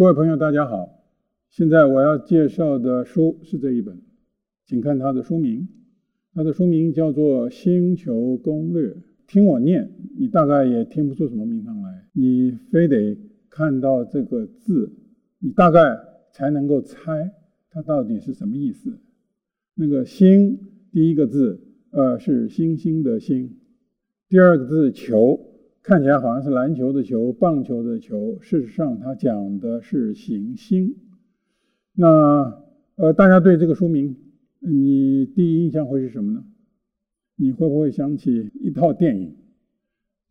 各位朋友，大家好。现在我要介绍的书是这一本，请看它的书名。它的书名叫做《星球攻略》。听我念，你大概也听不出什么名堂来。你非得看到这个字，你大概才能够猜它到底是什么意思。那个“星”，第一个字，呃，是星星的“星”；第二个字“球”。看起来好像是篮球的球、棒球的球，事实上它讲的是行星。那呃，大家对这个书名，你第一印象会是什么呢？你会不会想起一套电影，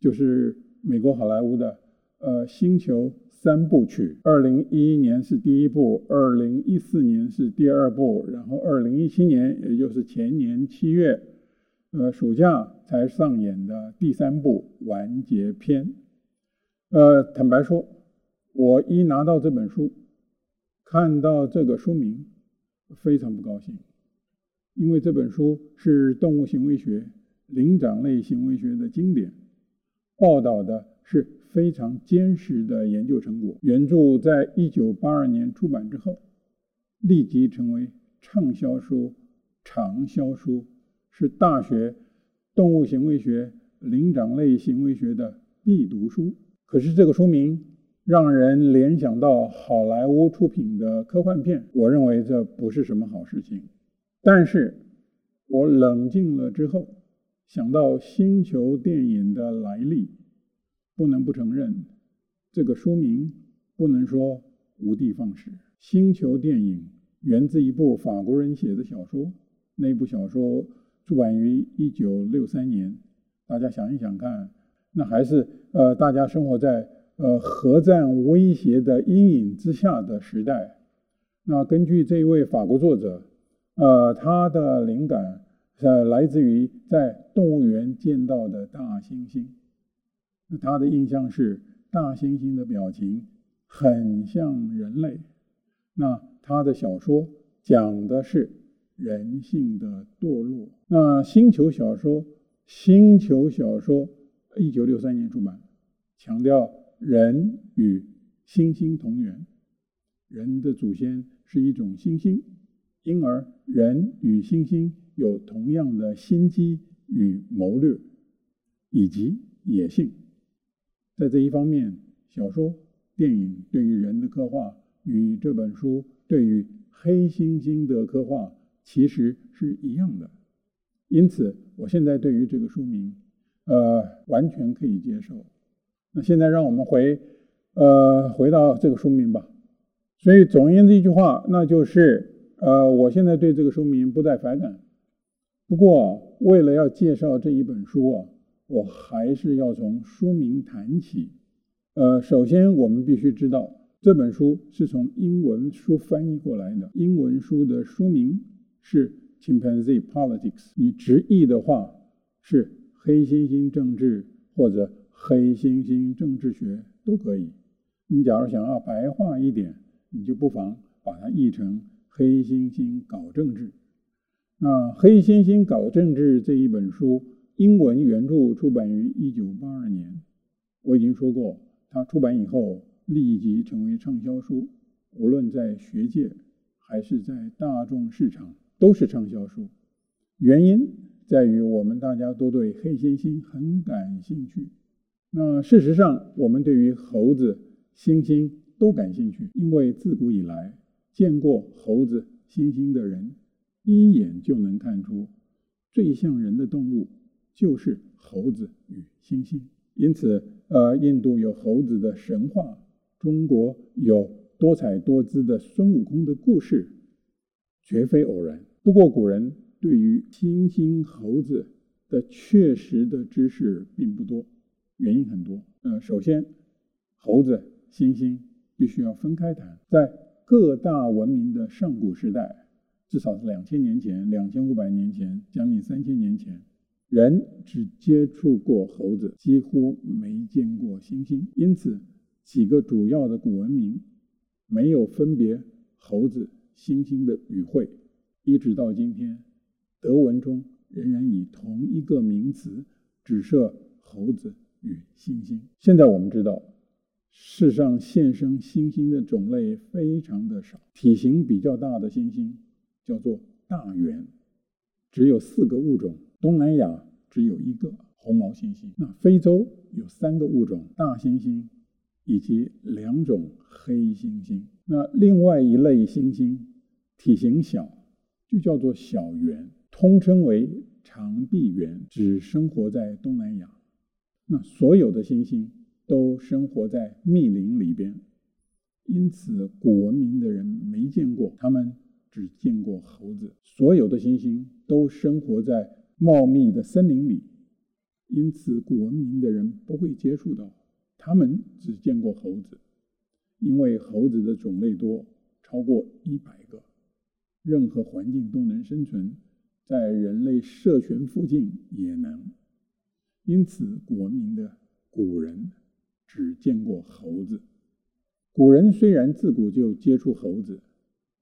就是美国好莱坞的呃《星球三部曲》，二零一一年是第一部，二零一四年是第二部，然后二零一七年，也就是前年七月。呃，暑假才上演的第三部完结篇。呃，坦白说，我一拿到这本书，看到这个书名，非常不高兴，因为这本书是动物行为学、灵长类行为学的经典，报道的是非常坚实的研究成果。原著在一九八二年出版之后，立即成为畅销书、长销书。是大学动物行为学、灵长类行为学的必读书。可是这个书名让人联想到好莱坞出品的科幻片，我认为这不是什么好事情。但是我冷静了之后，想到星球电影的来历，不能不承认这个书名不能说无的放矢。星球电影源自一部法国人写的小说，那部小说。出版于一九六三年，大家想一想看，那还是呃大家生活在呃核战威胁的阴影之下的时代。那根据这一位法国作者，呃他的灵感呃来自于在动物园见到的大猩猩。那他的印象是大猩猩的表情很像人类。那他的小说讲的是。人性的堕落。那星球小说，星球小说，一九六三年出版，强调人与猩猩同源，人的祖先是一种猩猩，因而人与猩猩有同样的心机与谋略，以及野性。在这一方面，小说、电影对于人的刻画，与这本书对于黑猩猩的刻画。其实是一样的，因此我现在对于这个书名，呃，完全可以接受。那现在让我们回，呃，回到这个书名吧。所以总而言之一句话，那就是，呃，我现在对这个书名不再反感。不过为了要介绍这一本书啊，我还是要从书名谈起。呃，首先我们必须知道，这本书是从英文书翻译过来的，英文书的书名。是 Chimpanzee Politics，你直译的话是黑猩猩政治或者黑猩猩政治学都可以。你假如想要白话一点，你就不妨把它译成黑猩猩搞政治。那黑猩猩搞政治这一本书，英文原著出版于一九八二年，我已经说过，它出版以后立即成为畅销书，无论在学界还是在大众市场。都是畅销书，原因在于我们大家都对黑猩猩很感兴趣。那事实上，我们对于猴子、猩猩都感兴趣，因为自古以来见过猴子、猩猩的人，一眼就能看出最像人的动物就是猴子与猩猩。因此，呃，印度有猴子的神话，中国有多彩多姿的孙悟空的故事，绝非偶然。不过，古人对于猩猩、猴子的确实的知识并不多，原因很多。呃，首先，猴子、猩猩必须要分开谈。在各大文明的上古时代，至少是两千年前、两千五百年前、将近三千年前，人只接触过猴子，几乎没见过猩猩。因此，几个主要的古文明没有分别猴子、猩猩的语汇。一直到今天，德文中仍然以同一个名词指涉猴子与猩猩。现在我们知道，世上现生猩猩的种类非常的少，体型比较大的猩猩叫做大猿，只有四个物种。东南亚只有一个红毛猩猩。那非洲有三个物种：大猩猩以及两种黑猩猩。那另外一类猩猩体型小，就叫做小圆，通称为长臂猿，只生活在东南亚。那所有的猩猩都生活在密林里边，因此古文明的人没见过，他们只见过猴子。所有的猩猩都生活在茂密的森林里，因此古文明的人不会接触到，他们只见过猴子。因为猴子的种类多，超过一百个，任何环境都能生存，在人类社群附近也能。因此，古文明的古人只见过猴子。古人虽然自古就接触猴子，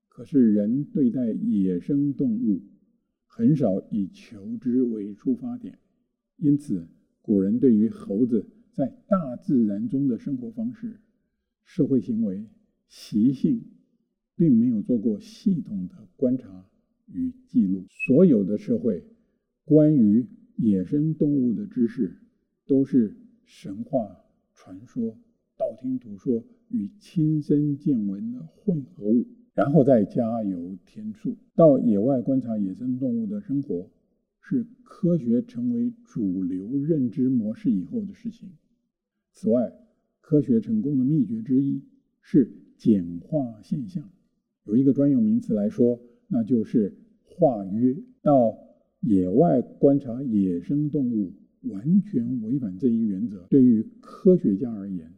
可是人对待野生动物很少以求知为出发点。因此，古人对于猴子在大自然中的生活方式、社会行为、习性，并没有做过系统的观察与记录。所有的社会关于野生动物的知识都是神话、传说、道听途说与亲身见闻的混合物，然后再加油添醋。到野外观察野生动物的生活，是科学成为主流认知模式以后的事情。此外，科学成功的秘诀之一是简化现象。有一个专用名词来说，那就是化约。到野外观察野生动物，完全违反这一原则。对于科学家而言，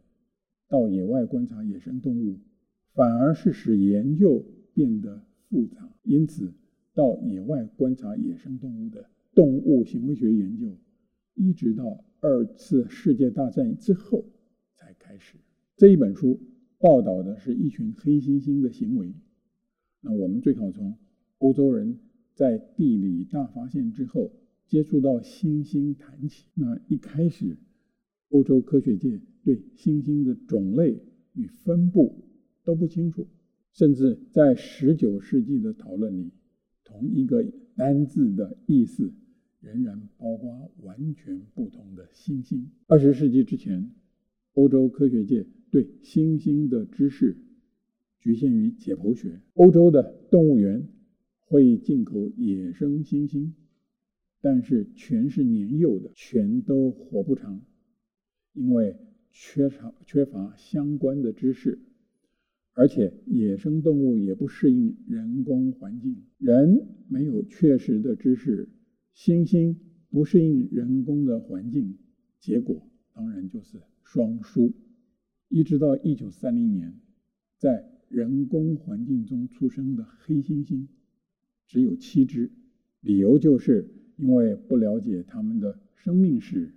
到野外观察野生动物，反而是使研究变得复杂。因此，到野外观察野生动物的动物行为学研究，一直到二次世界大战之后才开始。这一本书报道的是一群黑猩猩的行为。那我们最好从欧洲人。在地理大发现之后，接触到星星谈起。那一开始，欧洲科学界对星星的种类与分布都不清楚，甚至在十九世纪的讨论里，同一个单字的意思仍然包括完全不同的星星。二十世纪之前，欧洲科学界对星星的知识局限于解剖学。欧洲的动物园。会进口野生猩猩，但是全是年幼的，全都活不长，因为缺少缺乏相关的知识，而且野生动物也不适应人工环境，人没有确实的知识，猩猩不适应人工的环境，结果当然就是双输。一直到一九三零年，在人工环境中出生的黑猩猩。只有七只，理由就是因为不了解他们的生命史、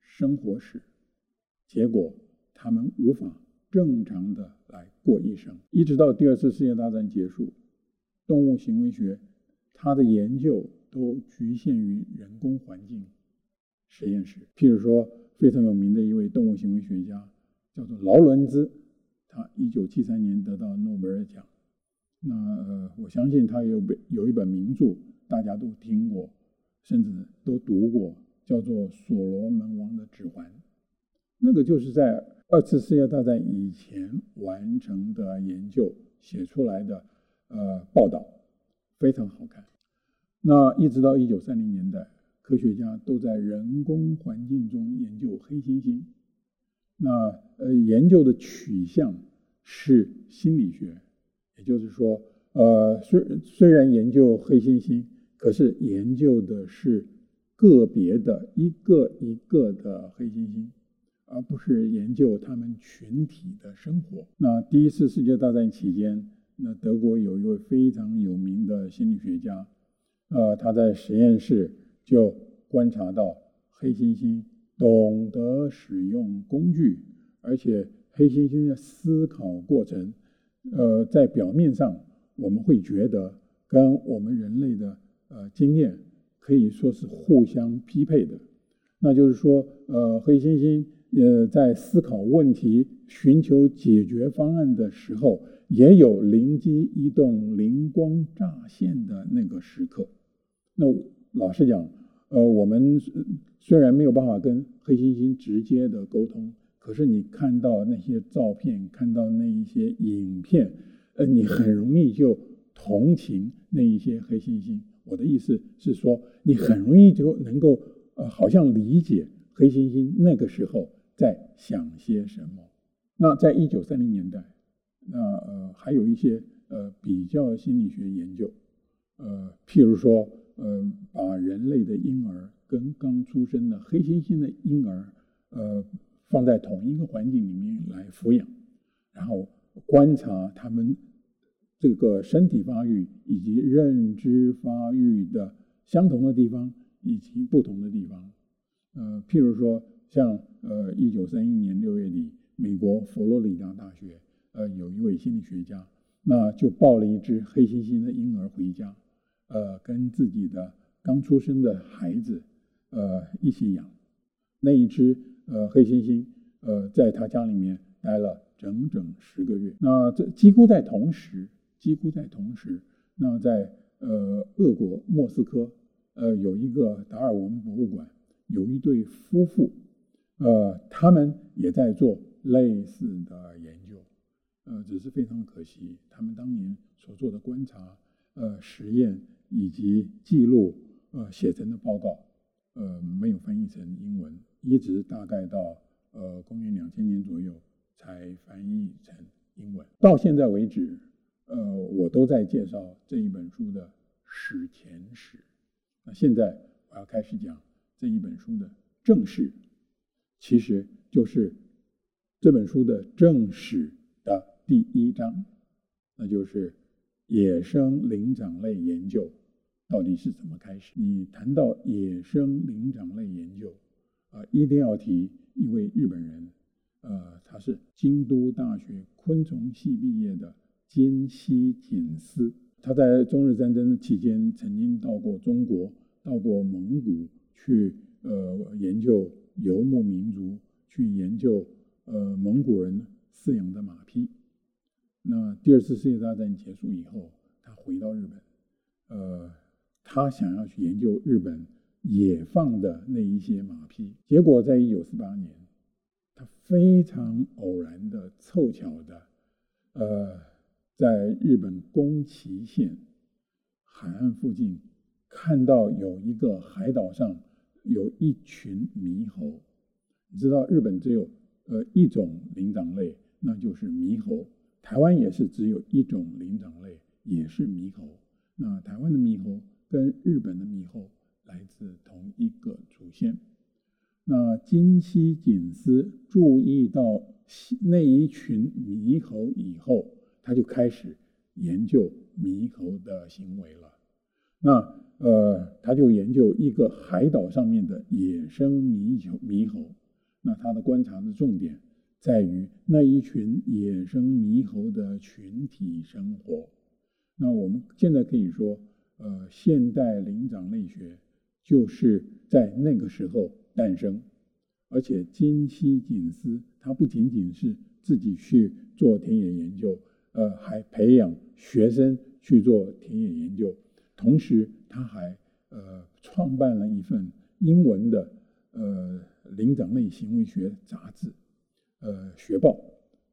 生活史，结果他们无法正常的来过一生。一直到第二次世界大战结束，动物行为学它的研究都局限于人工环境实验室。譬如说，非常有名的一位动物行为学家叫做劳伦兹，他一九七三年得到诺贝尔奖。那呃，我相信他有本有一本名著，大家都听过，甚至都读过，叫做《所罗门王的指环》。那个就是在二次世界大战以前完成的研究写出来的呃报道，非常好看。那一直到一九三零年代，科学家都在人工环境中研究黑猩猩。那呃，研究的取向是心理学。也就是说，呃，虽虽然研究黑猩猩，可是研究的是个别的一个一个的黑猩猩，而不是研究他们群体的生活。那第一次世界大战期间，那德国有一位非常有名的心理学家，呃，他在实验室就观察到黑猩猩懂得使用工具，而且黑猩猩的思考过程。呃，在表面上，我们会觉得跟我们人类的呃经验可以说是互相匹配的。那就是说，呃，黑猩猩呃，在思考问题、寻求解决方案的时候，也有灵机一动、灵光乍现的那个时刻。那老实讲，呃，我们虽然没有办法跟黑猩猩直接的沟通，可是你看到那些照片，看到那一些影片，呃，你很容易就同情那一些黑猩猩。我的意思是说，你很容易就能够呃，好像理解黑猩猩那个时候在想些什么。那在一九三零年代，那呃还有一些呃比较心理学研究，呃，譬如说呃把人类的婴儿跟刚出生的黑猩猩的婴儿呃放在同一个环境里面来抚养，然后观察他们。这个身体发育以及认知发育的相同的地方以及不同的地方，呃，譬如说，像呃，一九三一年六月底，美国佛罗里达大学呃有一位心理学家，那就抱了一只黑猩猩的婴儿回家，呃，跟自己的刚出生的孩子呃一起养，那一只呃黑猩猩呃在他家里面待了整整十个月，那这几乎在同时。几乎在同时，那在呃俄国莫斯科，呃有一个达尔文博物馆，有一对夫妇，呃他们也在做类似的研究，呃只是非常可惜，他们当年所做的观察、呃实验以及记录、呃写成的报告，呃没有翻译成英文，一直大概到呃公元两千年左右才翻译成英文，到现在为止。呃，我都在介绍这一本书的史前史。那现在我要开始讲这一本书的正史，其实就是这本书的正史的第一章，那就是野生灵长类研究到底是怎么开始。你谈到野生灵长类研究，啊、一定要提一位日本人，呃，他是京都大学昆虫系毕业的。金西锦司，他在中日战争期间曾经到过中国，到过蒙古去，呃，研究游牧民族，去研究呃蒙古人饲养的马匹。那第二次世界大战结束以后，他回到日本，呃，他想要去研究日本也放的那一些马屁。结果在一九四八年，他非常偶然的、凑巧的，呃。在日本宫崎县海岸附近，看到有一个海岛上有一群猕猴。你知道日本只有呃一种灵长类，那就是猕猴。台湾也是只有一种灵长类，也是猕猴。那台湾的猕猴跟日本的猕猴来自同一个祖先。那金西锦司注意到那一群猕猴以后。他就开始研究猕猴的行为了。那呃，他就研究一个海岛上面的野生猕猴。猕猴，那他的观察的重点在于那一群野生猕猴的群体生活。那我们现在可以说，呃，现代灵长类学就是在那个时候诞生。而且金西锦司他不仅仅是自己去做田野研究。呃，还培养学生去做田野研究，同时他还呃创办了一份英文的呃灵长类行为学杂志，呃学报，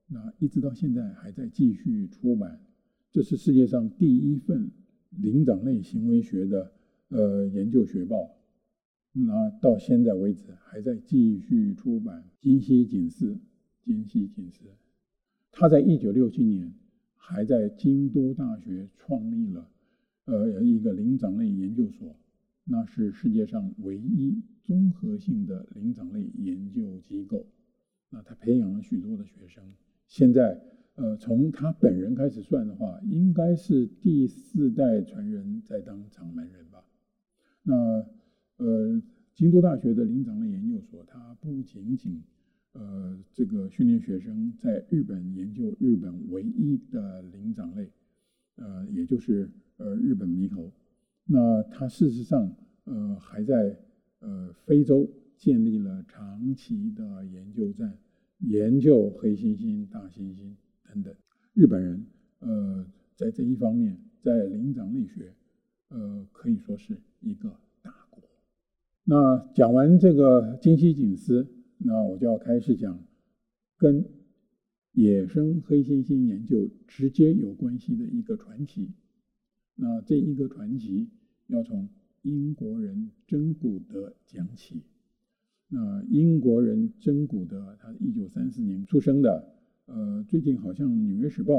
那一直到现在还在继续出版。这是世界上第一份灵长类行为学的呃研究学报，那到现在为止还在继续出版。金西锦司，金西锦司，他在一九六七年。还在京都大学创立了，呃，一个灵长类研究所，那是世界上唯一综合性的灵长类研究机构。那他培养了许多的学生，现在，呃，从他本人开始算的话，应该是第四代传人在当掌门人。那，呃，京都大学的灵长类研究所，它不仅仅。呃，这个训练学生在日本研究日本唯一的灵长类，呃，也就是呃日本猕猴。那它事实上呃还在呃非洲建立了长期的研究站，研究黑猩猩、大猩猩等等。日本人呃，在这一方面，在灵长类学呃，可以说是一个大国。那讲完这个金希锦斯，那我就要开始讲跟野生黑猩猩研究直接有关系的一个传奇。那这一个传奇要从英国人真古德讲起。那英国人真古德，他一九三四年出生的。呃，最近好像《纽约时报》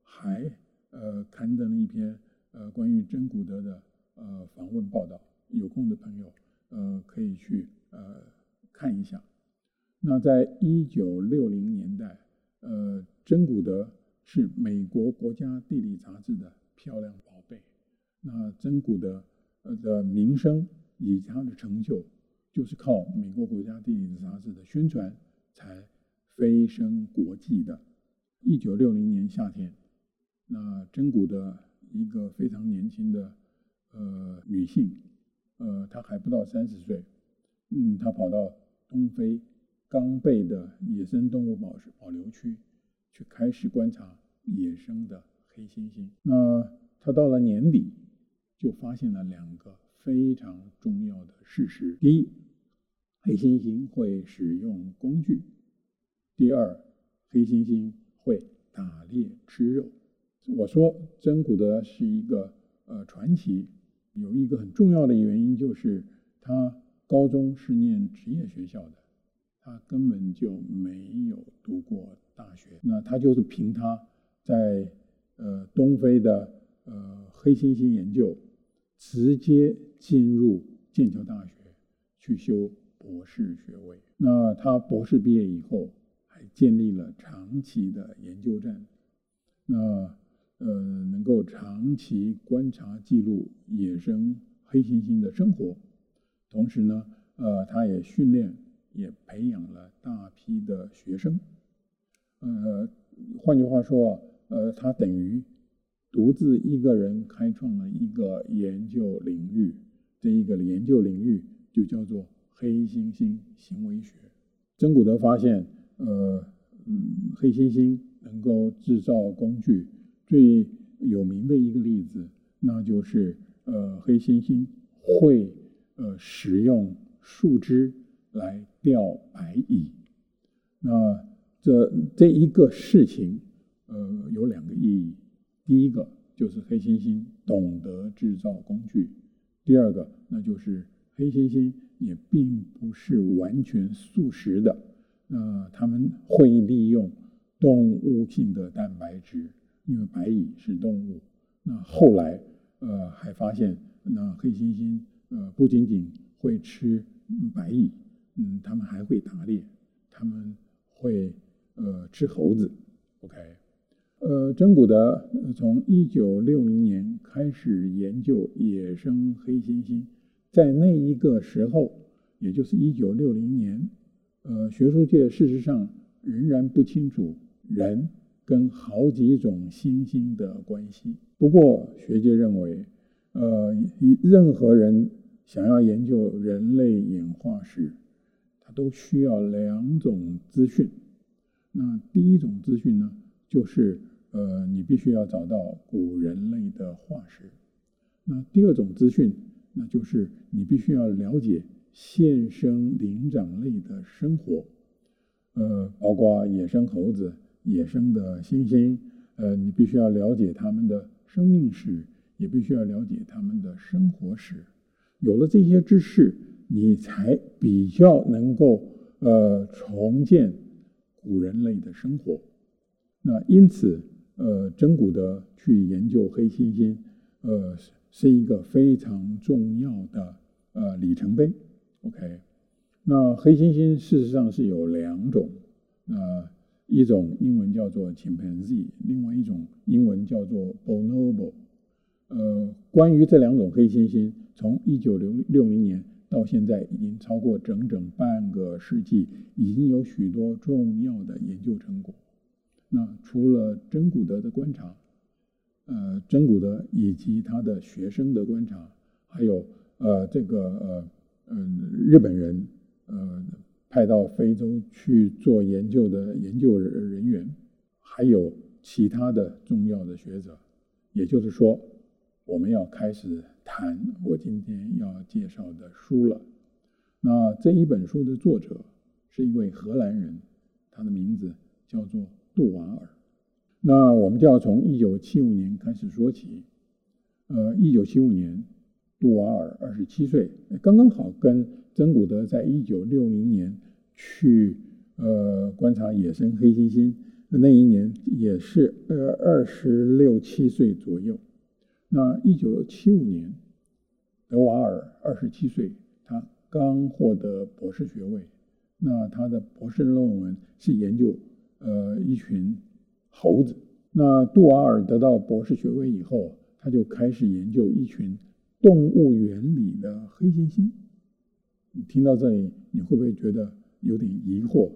还呃刊登了一篇呃关于真古德的呃访问报道，有空的朋友呃可以去呃看一下。那在一九六零年代，呃，真古德是美国国家地理杂志的漂亮宝贝。那真古德呃的名声以及他的成就，就是靠美国国家地理杂志的宣传才飞升国际的。一九六零年夏天，那真古德一个非常年轻的呃女性，呃，她还不到三十岁，嗯，她跑到东非冈贝的野生动物保保留区去开始观察野生的黑猩猩。那她到了年底，就发现了两个非常重要的事实：第一，黑猩猩会使用工具；第二，黑猩猩会打猎吃肉。我说珍古德是一个呃传奇，有一个很重要的原因就是他高中是念职业学校的，他根本就没有读过大学。那他就是凭他在呃东非的呃黑猩猩研究，直接进入剑桥大学去修博士学位。那他博士毕业以后，还建立了长期的研究站，那呃能够长期观察记录野生黑猩猩的生活，同时呢，呃，他也训练也培养了大批的学生，呃，换句话说，呃，他等于独自一个人开创了一个研究领域，这一个研究领域就叫做黑猩猩行为学。曾古德发现。呃，嗯，黑猩猩能够制造工具，最有名的一个例子，那就是呃，黑猩猩会呃使用树枝来钓白蚁。那这这一个事情，呃，有两个意义。第一个就是黑猩猩懂得制造工具；第二个，那就是黑猩猩也并不是完全素食的。呃，他们会利用动物性的蛋白质，因为白蚁是动物。那后来，呃，还发现，那黑猩猩，呃，不仅仅会吃白蚁，嗯，他们还会打猎，他们会，呃，吃猴子。OK，呃，真古德从一九六零年开始研究野生黑猩猩，在那一个时候，也就是一九六零年。呃，学术界事实上仍然不清楚人跟好几种猩猩的关系。不过，学界认为，呃，任何人想要研究人类演化史，他都需要两种资讯。那第一种资讯呢，就是呃，你必须要找到古人类的化石。那第二种资讯，那就是你必须要了解。现生灵长类的生活，呃，包括野生猴子、野生的猩猩，呃，你必须要了解他们的生命史，也必须要了解他们的生活史。有了这些知识，你才比较能够呃重建古人类的生活。那因此，呃，真古的去研究黑猩猩，呃，是一个非常重要的呃里程碑。OK，那黑猩猩事实上是有两种，呃，一种英文叫做 chimpanzee，另外一种英文叫做 bonobo。呃，关于这两种黑猩猩，从一九六六零年到现在，已经超过整整半个世纪，已经有许多重要的研究成果。那除了真古德的观察，呃，真古德以及他的学生的观察，还有呃这个呃。嗯，日本人，呃，派到非洲去做研究的研究人员，还有其他的重要的学者。也就是说，我们要开始谈我今天要介绍的书了。那这一本书的作者是一位荷兰人，他的名字叫做杜瓦尔。那我们就要从一九七五年开始说起。呃，一九七五年，杜瓦尔二十七岁，刚刚好跟曾古德在一九六零年去呃观察野生黑猩猩那一年也是呃二十六七岁左右。那一九七五年，德瓦尔二十七岁，他刚获得博士学位。那他的博士论文是研究呃一群猴子。那杜瓦尔得到博士学位以后，他就开始研究一群动物园里的黑猩猩。听到这里，你会不会觉得有点疑惑？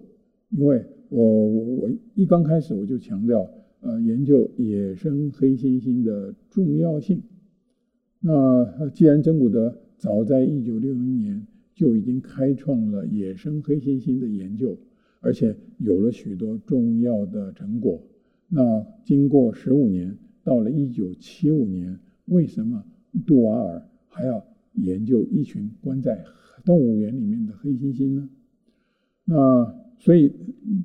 因为我我我一刚开始我就强调，呃，研究野生黑猩猩的重要性。那既然珍古德早在一九六零年就已经开创了野生黑猩猩的研究，而且有了许多重要的成果，那经过十五年。到了一九七五年，为什么杜瓦尔还要研究一群关在动物园里面的黑猩猩呢？那所以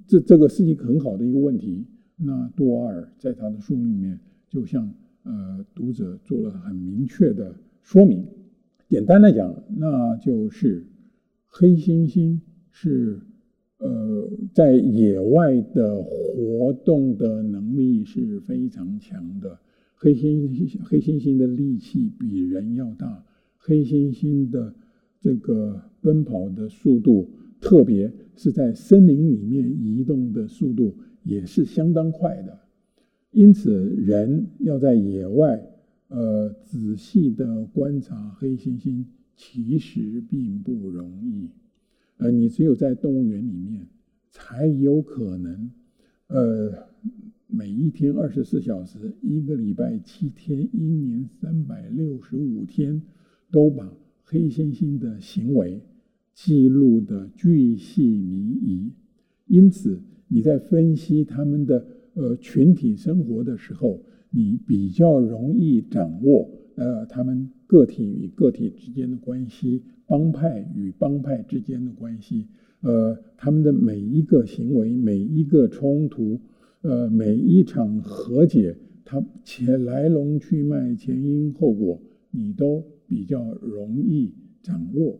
这这个是一个很好的一个问题。那杜瓦尔在他的书里面就向呃读者做了很明确的说明。简单来讲，那就是黑猩猩是。呃，在野外的活动的能力是非常强的。黑猩猩黑猩猩的力气比人要大，黑猩猩的这个奔跑的速度，特别是在森林里面移动的速度也是相当快的。因此，人要在野外呃仔细的观察黑猩猩，其实并不容易。呃，你只有在动物园里面，才有可能，呃，每一天二十四小时，一个礼拜七天，一年三百六十五天，都把黑猩猩的行为记录的巨细靡遗。因此，你在分析他们的呃群体生活的时候，你比较容易掌握呃他们个体与个体之间的关系。帮派与帮派之间的关系，呃，他们的每一个行为、每一个冲突、呃，每一场和解，它前来龙去脉、前因后果，你都比较容易掌握。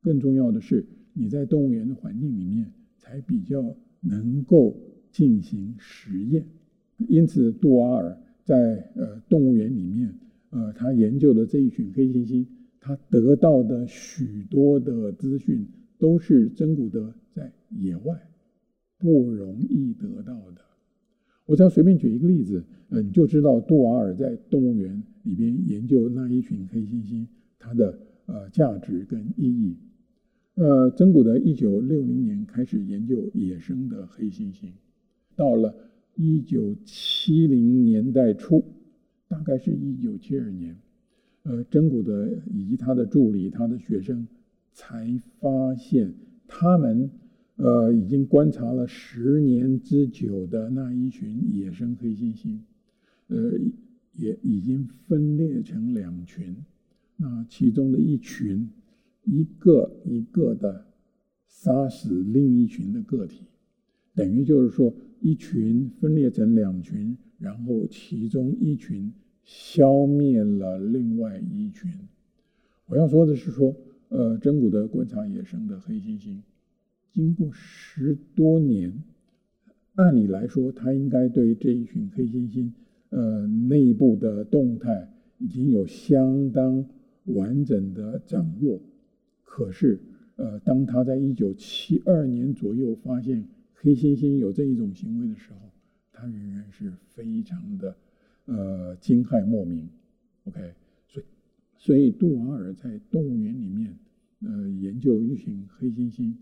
更重要的是，你在动物园的环境里面，才比较能够进行实验。因此，杜瓦尔在呃动物园里面，呃，他研究的这一群黑猩猩。他得到的许多的资讯，都是真古德在野外不容易得到的。我只要随便举一个例子，呃，你就知道杜瓦尔在动物园里边研究那一群黑猩猩，它的呃价值跟意义。呃，真古德一九六零年开始研究野生的黑猩猩，到了一九七零年代初，大概是一九七二年。呃，真古德以及他的助理、他的学生才发现，他们呃已经观察了十年之久的那一群野生黑猩猩，呃，也已经分裂成两群。那其中的一群，一个一个的杀死另一群的个体，等于就是说，一群分裂成两群，然后其中一群。消灭了另外一群。我要说的是说，呃，真古德观察野生的黑猩猩，经过十多年，按理来说，他应该对这一群黑猩猩，呃，内部的动态已经有相当完整的掌握。可是，呃，当他在一九七二年左右发现黑猩猩有这一种行为的时候，他仍然是非常的。呃，惊骇莫名，OK，所以所以杜瓦尔在动物园里面，呃，研究一群黑猩猩，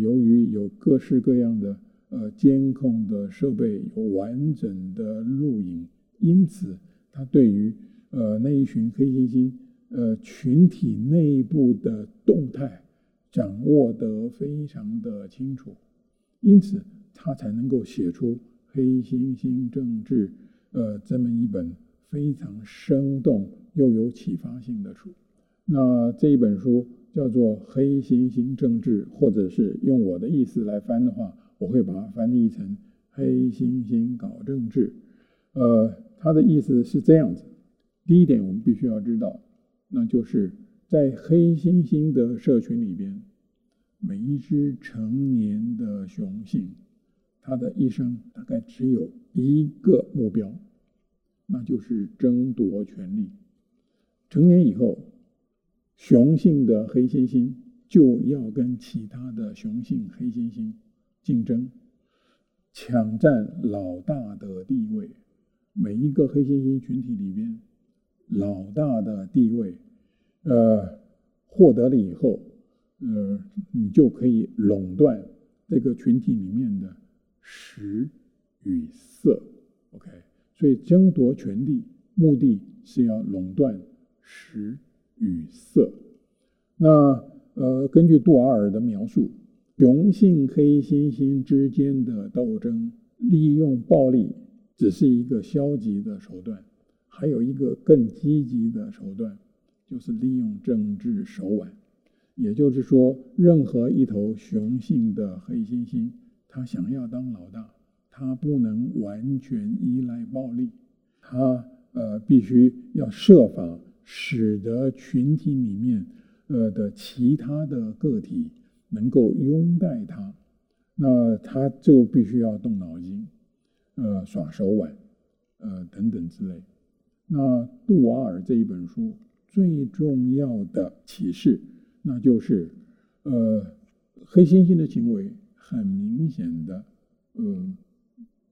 由于有各式各样的呃监控的设备，有完整的录影，因此他对于呃那一群黑猩猩呃群体内部的动态掌握得非常的清楚，因此他才能够写出《黑猩猩政治》呃这么一本非常生动又有启发性的书。那这一本书叫做《黑猩猩政治》，或者是用我的意思来翻的话，我会把它翻译成《黑猩猩搞政治》。呃，它的意思是这样子。第一点，我们必须要知道，那就是。在黑猩猩的社群里边，每一只成年的雄性，它的一生大概只有一个目标，那就是争夺权力。成年以后，雄性的黑猩猩就要跟其他的雄性黑猩猩竞争，抢占老大的地位。每一个黑猩猩群体里边，老大的地位。呃，获得了以后，呃，你就可以垄断这个群体里面的食与色，OK？所以争夺权力，目的是要垄断食与色。那呃，根据杜瓦尔的描述，雄性黑猩猩之间的斗争，利用暴力只是一个消极的手段，还有一个更积极的手段。就是利用政治手腕，也就是说，任何一头雄性的黑猩猩，它想要当老大，它不能完全依赖暴力，它呃必须要设法使得群体里面呃的其他的个体能够拥戴他，那他就必须要动脑筋，呃耍手腕，呃等等之类。那杜瓦尔这一本书。最重要的启示，那就是，呃，黑猩猩的行为很明显的，呃，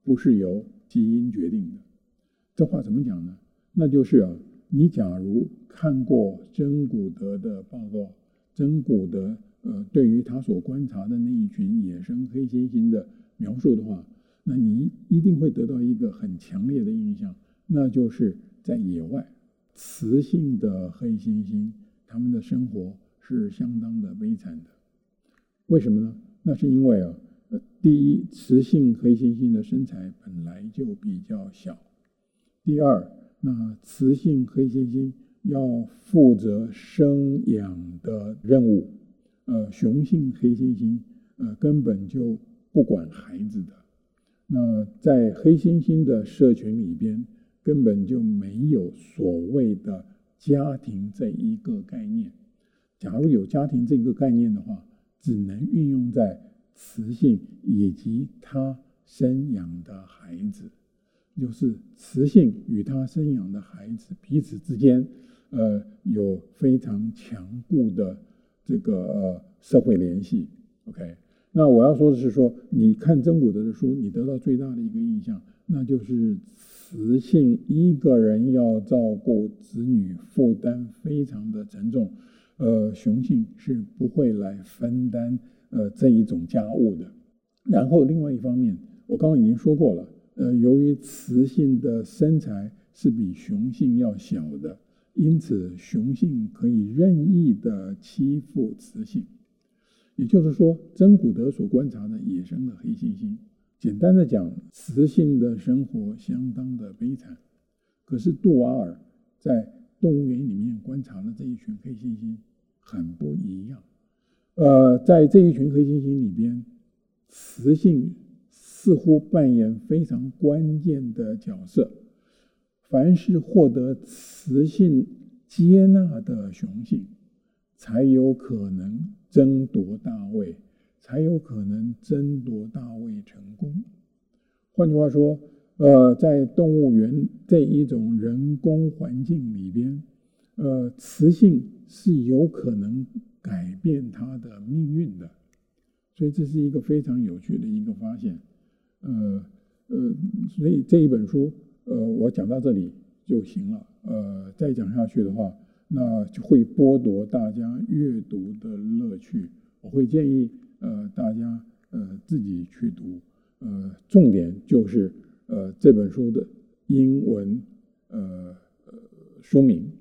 不是由基因决定的。这话怎么讲呢？那就是啊，你假如看过真古德的报告，真古德呃对于他所观察的那一群野生黑猩猩的描述的话，那你一定会得到一个很强烈的印象，那就是在野外。雌性的黑猩猩，他们的生活是相当的悲惨的。为什么呢？那是因为啊，呃第一，雌性黑猩猩的身材本来就比较小；第二，那雌性黑猩猩要负责生养的任务，呃，雄性黑猩猩呃根本就不管孩子的。那在黑猩猩的社群里边。根本就没有所谓的家庭这一个概念。假如有家庭这个概念的话，只能运用在雌性以及他生养的孩子，就是雌性与他生养的孩子彼此之间，呃，有非常强固的这个呃社会联系。OK，那我要说的是说，你看曾古德的书，你得到最大的一个印象，那就是。雌性一个人要照顾子女，负担非常的沉重，呃，雄性是不会来分担呃这一种家务的。然后另外一方面，我刚刚已经说过了，呃，由于雌性的身材是比雄性要小的，因此雄性可以任意的欺负雌性。也就是说，珍古德所观察的野生的黑猩猩。简单的讲，雌性的生活相当的悲惨。可是杜瓦尔在动物园里面观察的这一群黑猩猩很不一样。呃，在这一群黑猩猩里边，雌性似乎扮演非常关键的角色。凡是获得雌性接纳的雄性，才有可能争夺大位。才有可能争夺大位成功。换句话说，呃，在动物园这一种人工环境里边，呃，雌性是有可能改变它的命运的。所以这是一个非常有趣的一个发现。呃呃，所以这一本书，呃，我讲到这里就行了。呃，再讲下去的话，那就会剥夺大家阅读的乐趣。我会建议。呃，大家呃自己去读，呃，重点就是呃这本书的英文呃呃说明，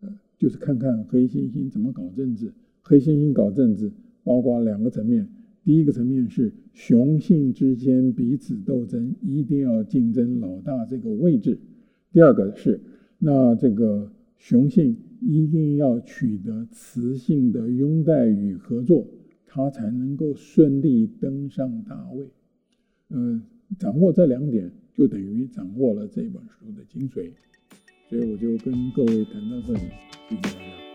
呃，就是看看黑猩猩怎么搞政治，黑猩猩搞政治包括两个层面。第一个层面是雄性之间彼此斗争，一定要竞争老大这个位置；第二个是那这个雄性一定要取得雌性的拥戴与合作，它才能够顺利登上大位。嗯，掌握这两点，就等于掌握了这本书的精髓。所以我就跟各位谈到这里，谢谢大家。